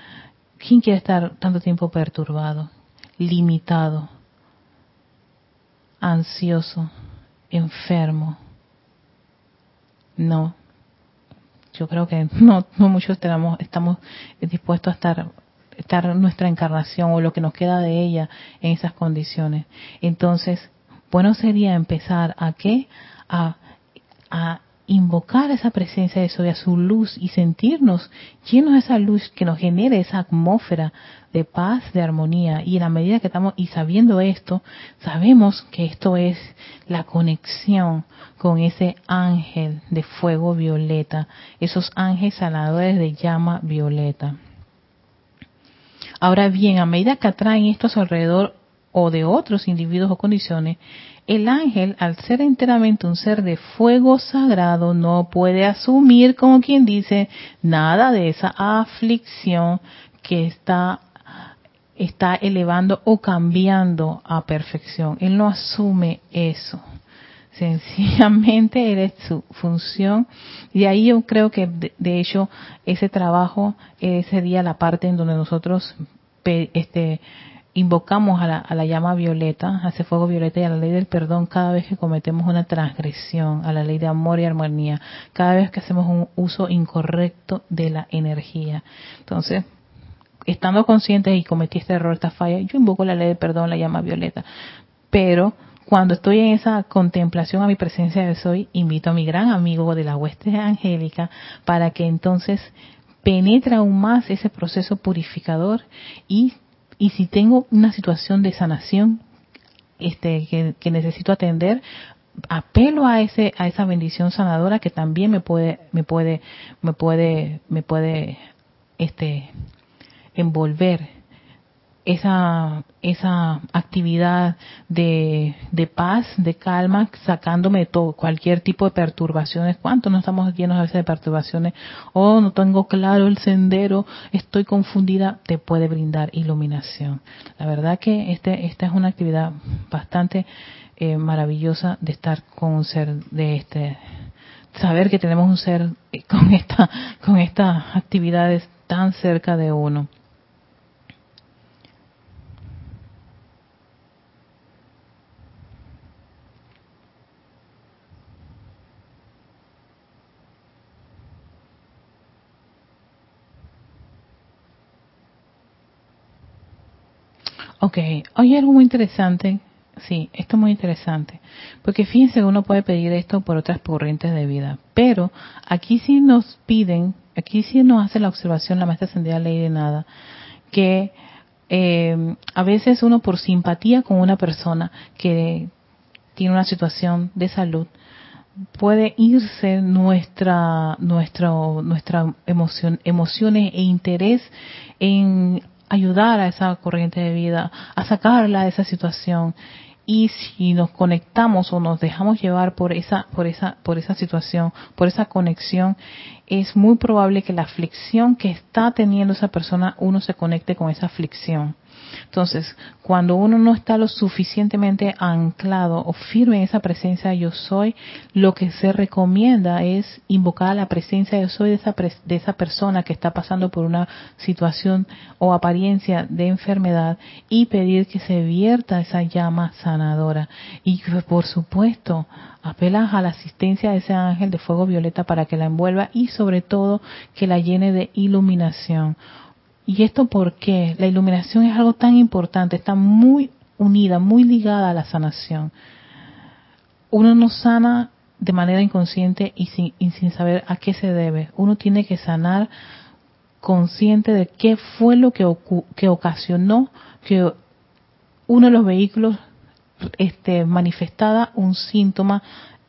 Speaker 1: quién quiere estar tanto tiempo perturbado, limitado, ansioso, enfermo? No, yo creo que no, no muchos estamos, estamos dispuestos a estar estar nuestra encarnación o lo que nos queda de ella en esas condiciones. Entonces, bueno sería empezar a qué? A, a invocar esa presencia de a su luz y sentirnos llenos de esa luz que nos genere esa atmósfera de paz, de armonía. Y en la medida que estamos, y sabiendo esto, sabemos que esto es la conexión con ese ángel de fuego violeta, esos ángeles sanadores de llama violeta. Ahora bien, a medida que atraen estos alrededor o de otros individuos o condiciones, el ángel, al ser enteramente un ser de fuego sagrado, no puede asumir, como quien dice, nada de esa aflicción que está, está elevando o cambiando a perfección. Él no asume eso. Sencillamente él es su función. Y ahí yo creo que, de, hecho, ese trabajo sería la parte en donde nosotros este, invocamos a la, a la, llama violeta, a ese fuego violeta y a la ley del perdón cada vez que cometemos una transgresión, a la ley de amor y armonía, cada vez que hacemos un uso incorrecto de la energía. Entonces, estando conscientes y cometí este error, esta falla, yo invoco la ley del perdón, la llama violeta. Pero cuando estoy en esa contemplación a mi presencia de soy, invito a mi gran amigo de la hueste angélica para que entonces penetre aún más ese proceso purificador y y si tengo una situación de sanación este, que, necesito atender, apelo a ese a esa bendición sanadora que también me puede me puede me puede me puede este envolver esa, esa actividad de, de paz, de calma, sacándome de todo, cualquier tipo de perturbaciones. ¿Cuánto no estamos llenos a veces de perturbaciones? Oh, no tengo claro el sendero, estoy confundida, te puede brindar iluminación. La verdad que este, esta es una actividad bastante eh, maravillosa de estar con un ser de este, saber que tenemos un ser con esta, con estas actividades tan cerca de uno. Ok, hay algo muy interesante. Sí, esto es muy interesante. Porque fíjense uno puede pedir esto por otras corrientes de vida. Pero aquí sí nos piden, aquí sí nos hace la observación la maestra ascendida ley de nada, que eh, a veces uno por simpatía con una persona que tiene una situación de salud, puede irse nuestra nuestra nuestra emoción emociones e interés en ayudar a esa corriente de vida, a sacarla de esa situación. Y si nos conectamos o nos dejamos llevar por esa, por esa, por esa situación, por esa conexión, es muy probable que la aflicción que está teniendo esa persona, uno se conecte con esa aflicción. Entonces, cuando uno no está lo suficientemente anclado o firme en esa presencia yo soy, lo que se recomienda es invocar a la presencia yo soy de esa, de esa persona que está pasando por una situación o apariencia de enfermedad y pedir que se vierta esa llama sanadora. Y por supuesto, apelas a la asistencia de ese ángel de fuego violeta para que la envuelva y sobre todo que la llene de iluminación ¿Y esto por qué? La iluminación es algo tan importante, está muy unida, muy ligada a la sanación. Uno no sana de manera inconsciente y sin, sin saber a qué se debe. Uno tiene que sanar consciente de qué fue lo que, que ocasionó que uno de los vehículos este, manifestara un síntoma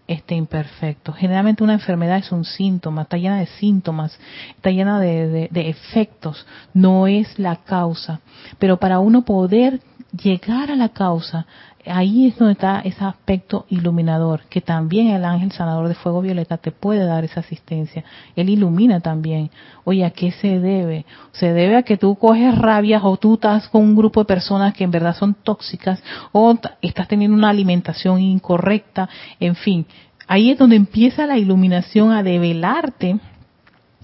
Speaker 1: este imperfecto. Generalmente una enfermedad es un síntoma, está llena de síntomas, está llena de, de efectos, no es la causa. Pero para uno poder llegar a la causa, ahí es donde está ese aspecto iluminador, que también el ángel sanador de fuego violeta te puede dar esa asistencia. Él ilumina también. Oye, ¿a qué se debe? Se debe a que tú coges rabias o tú estás con un grupo de personas que en verdad son tóxicas o estás teniendo una alimentación incorrecta, en fin. Ahí es donde empieza la iluminación a develarte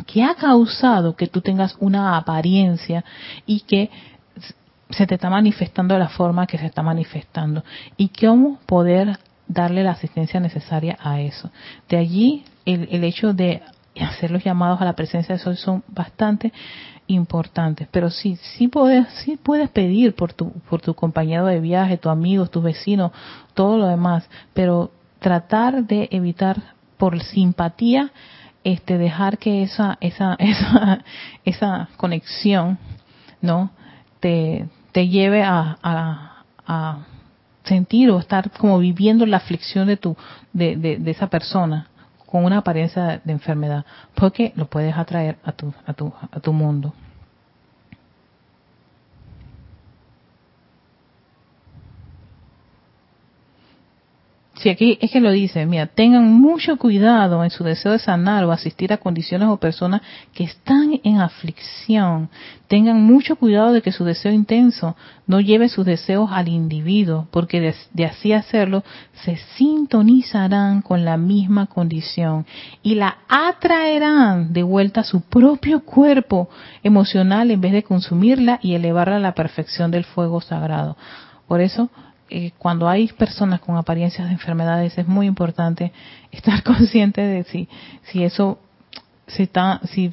Speaker 1: que ha causado que tú tengas una apariencia y que se te está manifestando de la forma que se está manifestando y cómo poder darle la asistencia necesaria a eso. De allí el, el hecho de hacer los llamados a la presencia de Sol son bastante importantes, pero sí, sí puedes, sí puedes pedir por tu, por tu compañero de viaje, tu amigo, tus vecinos, todo lo demás, pero tratar de evitar por simpatía, este, dejar que esa, esa, esa, esa conexión, ¿no? Te, te lleve a, a, sentir o estar como viviendo la aflicción de tu de, de, esa persona con una apariencia de enfermedad porque lo puedes atraer a tu a tu a tu mundo Si aquí es que lo dice, mira, tengan mucho cuidado en su deseo de sanar o asistir a condiciones o personas que están en aflicción. Tengan mucho cuidado de que su deseo intenso no lleve sus deseos al individuo, porque de, de así hacerlo se sintonizarán con la misma condición y la atraerán de vuelta a su propio cuerpo emocional en vez de consumirla y elevarla a la perfección del fuego sagrado. Por eso eh, cuando hay personas con apariencias de enfermedades es muy importante estar consciente de si si eso si está si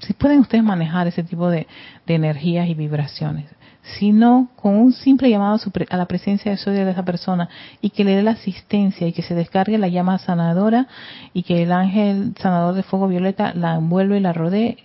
Speaker 1: si pueden ustedes manejar ese tipo de, energías y vibraciones. Si no con un simple llamado a la presencia de soy de esa persona y que le dé la asistencia y que se descargue la llama sanadora y que el ángel sanador de fuego violeta la envuelve y la rodee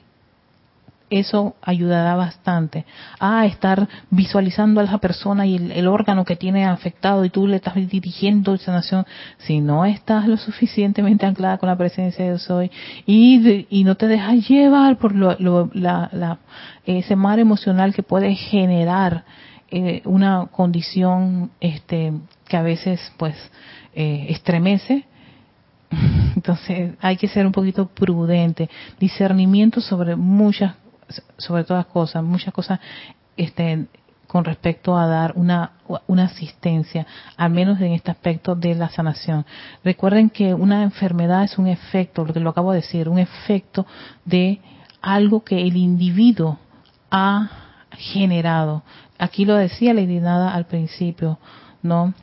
Speaker 1: eso ayudará bastante a estar visualizando a esa persona y el, órgano que tiene afectado y tú le estás dirigiendo esa nación. Si no estás lo suficientemente anclada con la presencia de Dios hoy y, y no te dejas llevar por lo, la, ese mar emocional que puede generar eh, una condición este que a veces pues eh, estremece entonces hay que ser un poquito prudente. Discernimiento sobre muchas sobre todas cosas, muchas cosas este, con respecto a dar una, una asistencia, al menos en este aspecto de la sanación. Recuerden que una enfermedad es un efecto, lo que lo acabo de decir, un efecto de algo que el individuo ha generado. Aquí lo decía Lady Nada al principio, ¿no?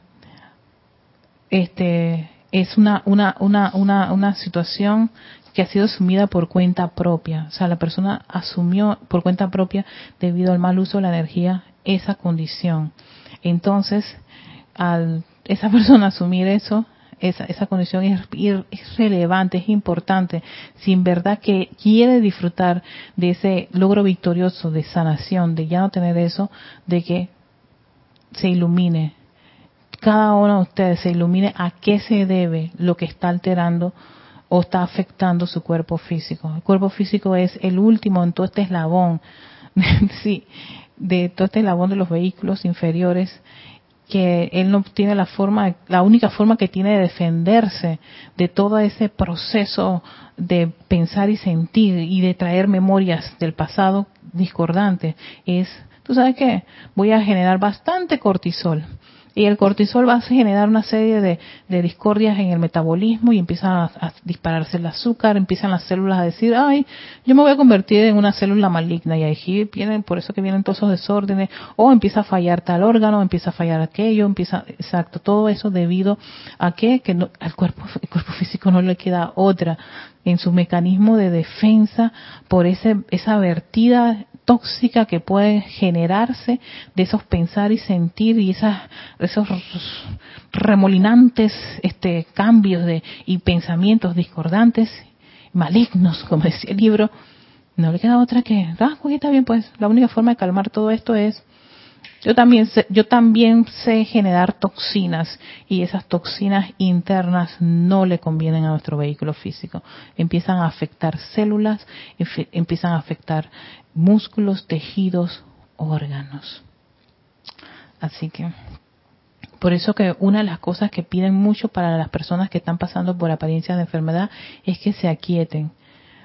Speaker 1: Este es una, una, una, una, una situación que ha sido asumida por cuenta propia. O sea, la persona asumió por cuenta propia, debido al mal uso de la energía, esa condición. Entonces, al esa persona asumir eso, esa, condición es, es, relevante, es importante, si en verdad que quiere disfrutar de ese logro victorioso de sanación, de ya no tener eso, de que se ilumine, cada uno de ustedes se ilumine a qué se debe lo que está alterando o está afectando su cuerpo físico. El cuerpo físico es el último en todo este eslabón, sí, de todo este eslabón de los vehículos inferiores que él no tiene la forma, la única forma que tiene de defenderse de todo ese proceso de pensar y sentir y de traer memorias del pasado discordante es, tú sabes qué, voy a generar bastante cortisol y el cortisol va a generar una serie de, discordias en el metabolismo y empieza a, dispararse el azúcar, empiezan las células a decir, ay, yo me voy a convertir en una célula maligna y ahí vienen, por eso que vienen todos esos desórdenes, o empieza a fallar tal órgano, empieza a fallar aquello, empieza, exacto, todo eso debido a que, que no, al cuerpo, el cuerpo físico no le queda otra en su mecanismo de defensa por ese, esa vertida tóxica que puede generarse de esos pensar y sentir y esas, esos remolinantes este, cambios de, y pensamientos discordantes, malignos, como decía el libro, no le queda otra que, ah, está bien, pues la única forma de calmar todo esto es Yo también sé, yo también sé generar toxinas y esas toxinas internas no le convienen a nuestro vehículo físico. Empiezan a afectar células, empiezan a afectar músculos, tejidos, órganos. Así que por eso que una de las cosas que piden mucho para las personas que están pasando por apariencias de enfermedad es que se aquieten,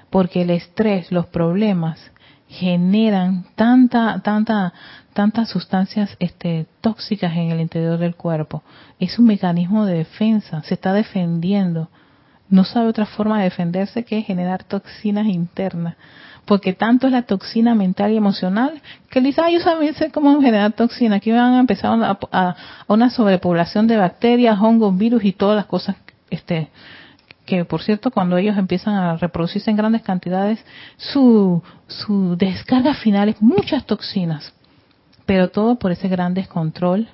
Speaker 1: porque el estrés, los problemas generan tanta tanta tantas sustancias este, tóxicas en el interior del cuerpo. Es un mecanismo de defensa, se está defendiendo. No sabe otra forma de defenderse que generar toxinas internas porque tanto es la toxina mental y emocional que él dice, ah, yo sé cómo generar toxina, aquí van a empezar a, una sobrepoblación de bacterias, hongos, virus y todas las cosas, este, que por cierto cuando ellos empiezan a reproducirse en grandes cantidades, su, su descarga final es muchas toxinas, pero todo por ese gran descontrol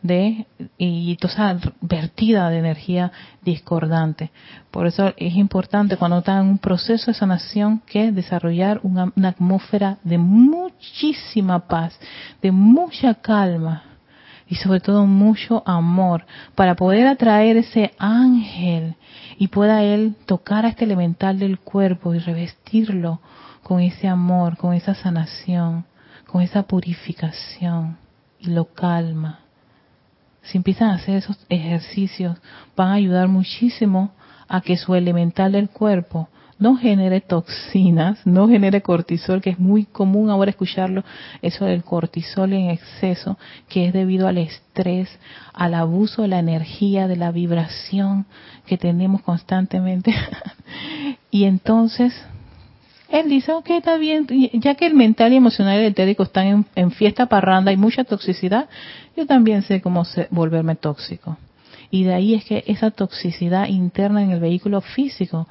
Speaker 1: de y toda esa vertida de energía discordante. Por eso es importante cuando están en un proceso de sanación que desarrollar una, una atmósfera de muchísima paz, de mucha calma y sobre todo mucho amor para poder atraer ese ángel y pueda él tocar a este elemental del cuerpo y revestirlo con ese amor, con esa sanación, con esa purificación y lo calma si empiezan a hacer esos ejercicios, van a ayudar muchísimo a que su elemental del cuerpo no genere toxinas, no genere cortisol, que es muy común ahora escucharlo, eso del cortisol en exceso, que es debido al estrés, al abuso de la energía, de la vibración que tenemos constantemente. y entonces él dice, ok, está bien, ya que el mental y emocional y el etérico están en, fiesta parranda, y mucha toxicidad, yo también sé cómo volverme tóxico. Y de ahí es que esa toxicidad interna en el vehículo físico,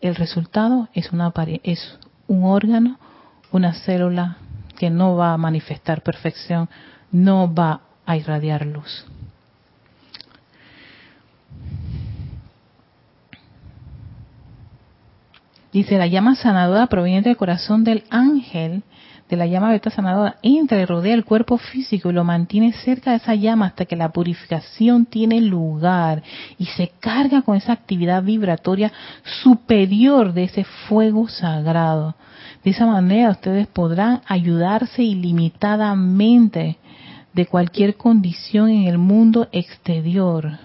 Speaker 1: el resultado es, una, es un órgano, una célula que no va a manifestar perfección, no va a irradiar luz. Dice, la llama sanadora proveniente del corazón del ángel, de la llama beta sanadora, entra y rodea el cuerpo físico y lo mantiene cerca de esa llama hasta que la purificación tiene lugar y se carga con esa actividad vibratoria superior de ese fuego sagrado. De esa manera ustedes podrán ayudarse ilimitadamente de cualquier condición en el mundo exterior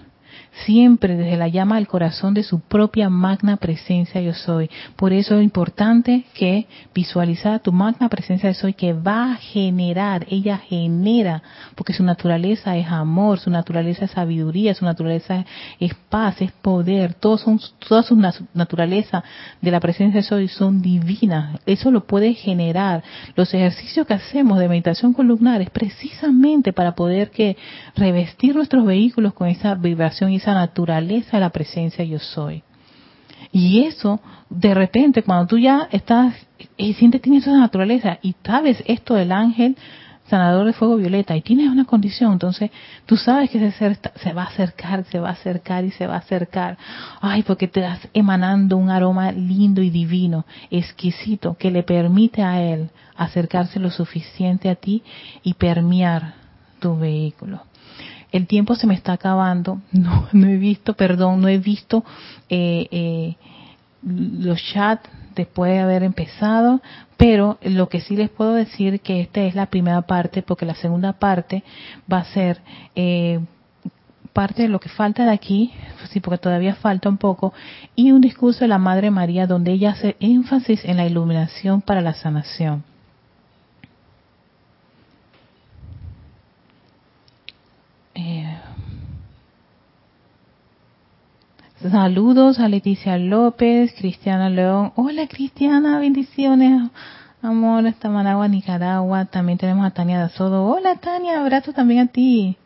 Speaker 1: siempre desde la llama del corazón de su propia magna presencia yo soy. Por eso es importante que visualizar tu magna presencia yo soy que va a generar, ella genera, porque su naturaleza es amor, su naturaleza es sabiduría, su naturaleza es paz, es poder, todos son, toda su naturaleza de la presencia yo soy son divinas. Eso lo puede generar. Los ejercicios que hacemos de meditación columnar es precisamente para poder que revestir nuestros vehículos con esa vibración y naturaleza de la presencia yo soy. Y eso, de repente, cuando tú ya estás, y sientes tienes esa naturaleza y sabes esto del ángel sanador de fuego violeta y tienes una condición, entonces tú sabes que ese ser se va a acercar, se va a acercar y se va a acercar. Ay, porque te das emanando un aroma lindo y divino, exquisito, que le permite a él acercarse lo suficiente a ti y permear tu vehículo el tiempo se me está acabando, no, no he visto, perdón, no he visto eh, eh, los chats después de haber empezado, pero lo que sí les puedo decir que esta es la primera parte, porque la segunda parte va a ser eh, parte de lo que falta de aquí, sí, porque todavía falta un poco, y un discurso de la Madre María donde ella hace énfasis en la iluminación para la sanación. Eh, saludos a Leticia López, Cristiana León. Hola Cristiana, bendiciones. Amor, esta Managua, Nicaragua. También tenemos a Tania Dazodo. Hola Tania, abrazo también a ti.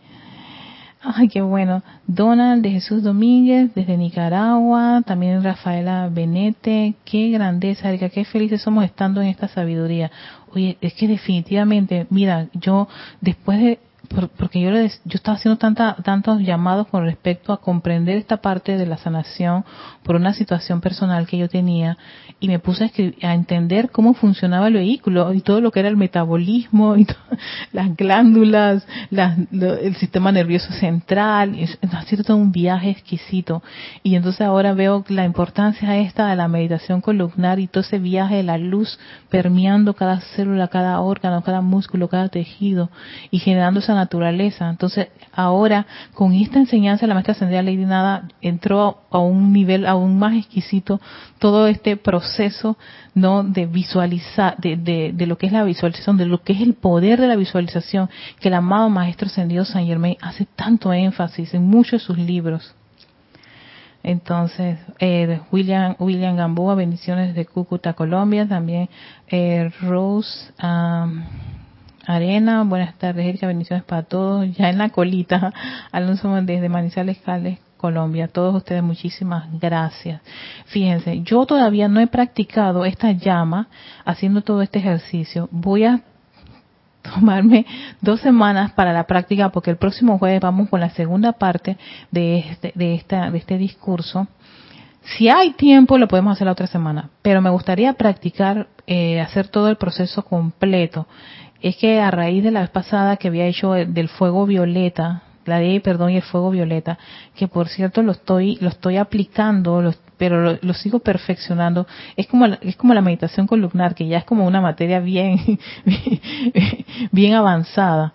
Speaker 1: Ay, qué bueno. Donald de Jesús Domínguez desde Nicaragua. También Rafaela Benete. Qué grandeza, Erika. Qué felices somos estando en esta sabiduría. Oye, es que definitivamente, mira, yo después de porque yo, yo estaba haciendo tanta, tantos llamados con respecto a comprender esta parte de la sanación por una situación personal que yo tenía y me puse a, entender cómo funcionaba el vehículo y todo lo que era el metabolismo y las glándulas, el sistema nervioso central, ha sido todo un viaje exquisito. Y entonces ahora veo la importancia esta de la meditación columnar y todo ese viaje de la luz permeando cada célula, cada órgano, cada músculo, cada tejido y generando esa naturaleza. Entonces, ahora con esta enseñanza la maestra ascendida Lady Nada entró a un nivel aún más exquisito todo este proceso no de visualizar de, de, lo que es la visualización de lo que es el poder de la visualización que el amado maestro ascendido San Germain hace tanto énfasis en muchos de sus libros entonces eh, William William Gamboa bendiciones de Cúcuta Colombia también eh, Rose Arena, buenas tardes, Erika, bendiciones para todos. Ya en la colita, Alonso desde Manizales, Cales, Colombia. Todos ustedes, muchísimas gracias. Fíjense, yo todavía no he practicado esta llama haciendo todo este ejercicio. Voy a tomarme dos semanas para la práctica porque el próximo jueves vamos con la segunda parte de este, de esta, de este discurso. Si hay tiempo, lo podemos hacer la otra semana, pero me gustaría practicar, eh, hacer todo el proceso completo es que a raíz de la vez pasada que había hecho del fuego violeta, la de perdón y el fuego violeta, que por cierto lo estoy lo estoy aplicando, pero lo, sigo perfeccionando. Es como es como la meditación columnar, que ya es como una materia bien bien avanzada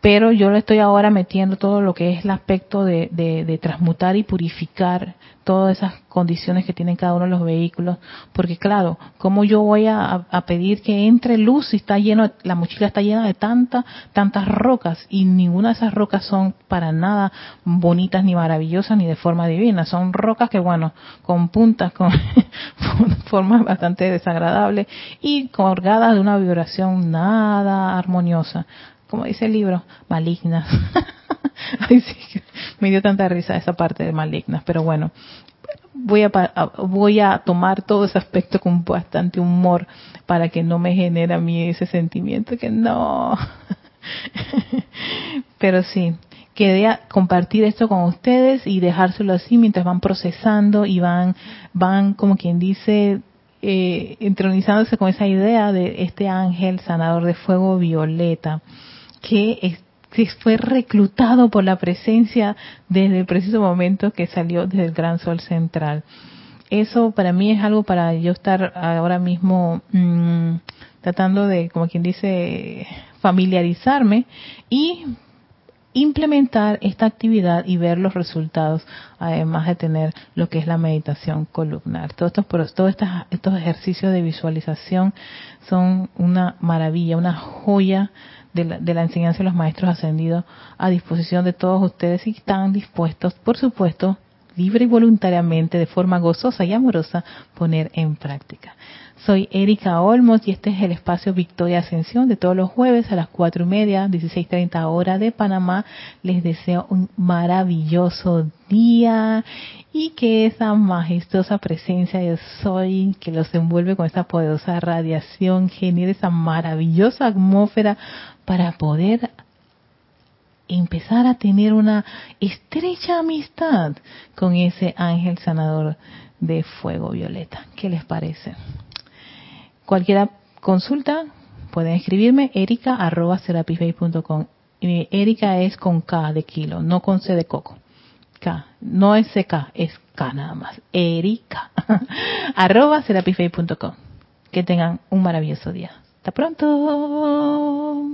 Speaker 1: pero yo le estoy ahora metiendo todo lo que es el aspecto de, de, transmutar y purificar todas esas condiciones que tienen cada uno de los vehículos, porque claro, ¿cómo yo voy a, pedir que entre luz si está lleno, la mochila está llena de tantas, tantas rocas y ninguna de esas rocas son para nada bonitas ni maravillosas ni de forma divina, son rocas que bueno, con puntas, con formas bastante desagradables y colgadas de una vibración nada armoniosa como dice el libro, malignas. Me dio tanta risa esa parte de malignas, pero bueno, voy a, voy a tomar todo ese aspecto con bastante humor para que no me genere a mí ese sentimiento que no. pero sí, quería compartir esto con ustedes y dejárselo así mientras van procesando y van, van como quien dice, eh, entronizándose con esa idea de este ángel sanador de fuego violeta que, fue reclutado por la presencia desde el preciso momento que salió desde el gran sol central. Eso para mí es algo para yo estar ahora mismo mm, tratando de, como quien dice, familiarizarme y implementar esta actividad y ver los resultados, además de tener lo que es la meditación columnar. Todos estos, todos estos ejercicios de visualización son una maravilla, una joya de la, enseñanza de los maestros ascendidos a disposición de todos ustedes y están dispuestos, por supuesto, libre y voluntariamente, de forma gozosa y amorosa, poner en práctica. Soy Erika Olmos y este es el espacio Victoria Ascensión de todos los jueves a las cuatro y media, 16.30 hora de Panamá. Les deseo un maravilloso día y que esa majestuosa presencia de Soy que los envuelve con esa poderosa radiación genere esa maravillosa atmósfera para poder empezar a tener una estrecha amistad con ese ángel sanador de fuego violeta. ¿Qué les parece? Cualquier consulta pueden escribirme erica arroba Erika es con K de kilo, no con C de coco. K, no es CK, es K nada más. Erika arroba Que tengan un maravilloso día. Hasta pronto.